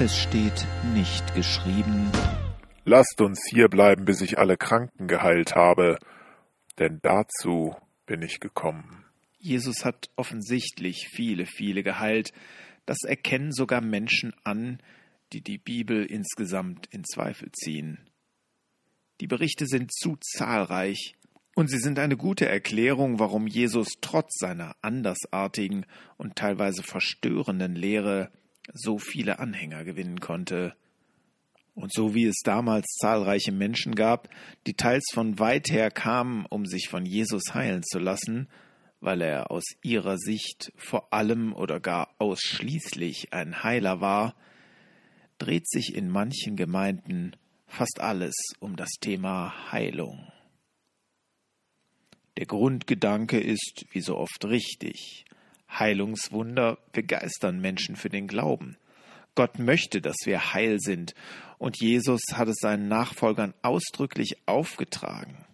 Es steht nicht geschrieben. Lasst uns hier bleiben, bis ich alle Kranken geheilt habe, denn dazu bin ich gekommen. Jesus hat offensichtlich viele, viele geheilt. Das erkennen sogar Menschen an, die die Bibel insgesamt in Zweifel ziehen. Die Berichte sind zu zahlreich, und sie sind eine gute Erklärung, warum Jesus trotz seiner andersartigen und teilweise verstörenden Lehre so viele Anhänger gewinnen konnte. Und so wie es damals zahlreiche Menschen gab, die teils von weit her kamen, um sich von Jesus heilen zu lassen, weil er aus ihrer Sicht vor allem oder gar ausschließlich ein Heiler war, dreht sich in manchen Gemeinden fast alles um das Thema Heilung. Der Grundgedanke ist, wie so oft, richtig. Heilungswunder begeistern Menschen für den Glauben. Gott möchte, dass wir heil sind, und Jesus hat es seinen Nachfolgern ausdrücklich aufgetragen.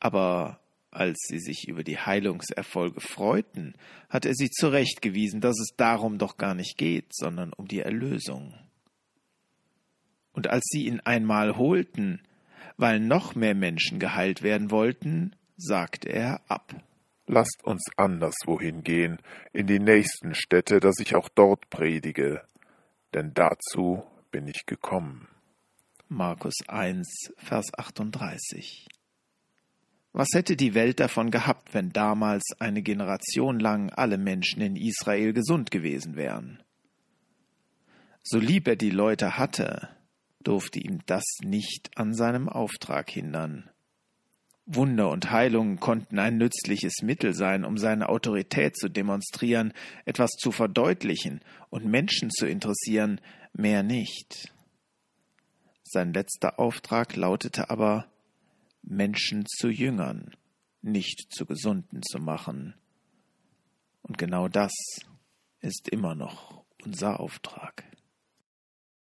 Aber als sie sich über die Heilungserfolge freuten, hat er sie zurechtgewiesen, dass es darum doch gar nicht geht, sondern um die Erlösung. Und als sie ihn einmal holten, weil noch mehr Menschen geheilt werden wollten, sagte er ab. Lasst uns anderswohin gehen, in die nächsten Städte, dass ich auch dort predige, denn dazu bin ich gekommen. Markus 1, Vers 38. Was hätte die Welt davon gehabt, wenn damals eine Generation lang alle Menschen in Israel gesund gewesen wären? So lieb er die Leute hatte, durfte ihm das nicht an seinem Auftrag hindern. Wunder und Heilungen konnten ein nützliches Mittel sein, um seine Autorität zu demonstrieren, etwas zu verdeutlichen und Menschen zu interessieren, mehr nicht. Sein letzter Auftrag lautete aber, Menschen zu Jüngern, nicht zu Gesunden zu machen. Und genau das ist immer noch unser Auftrag.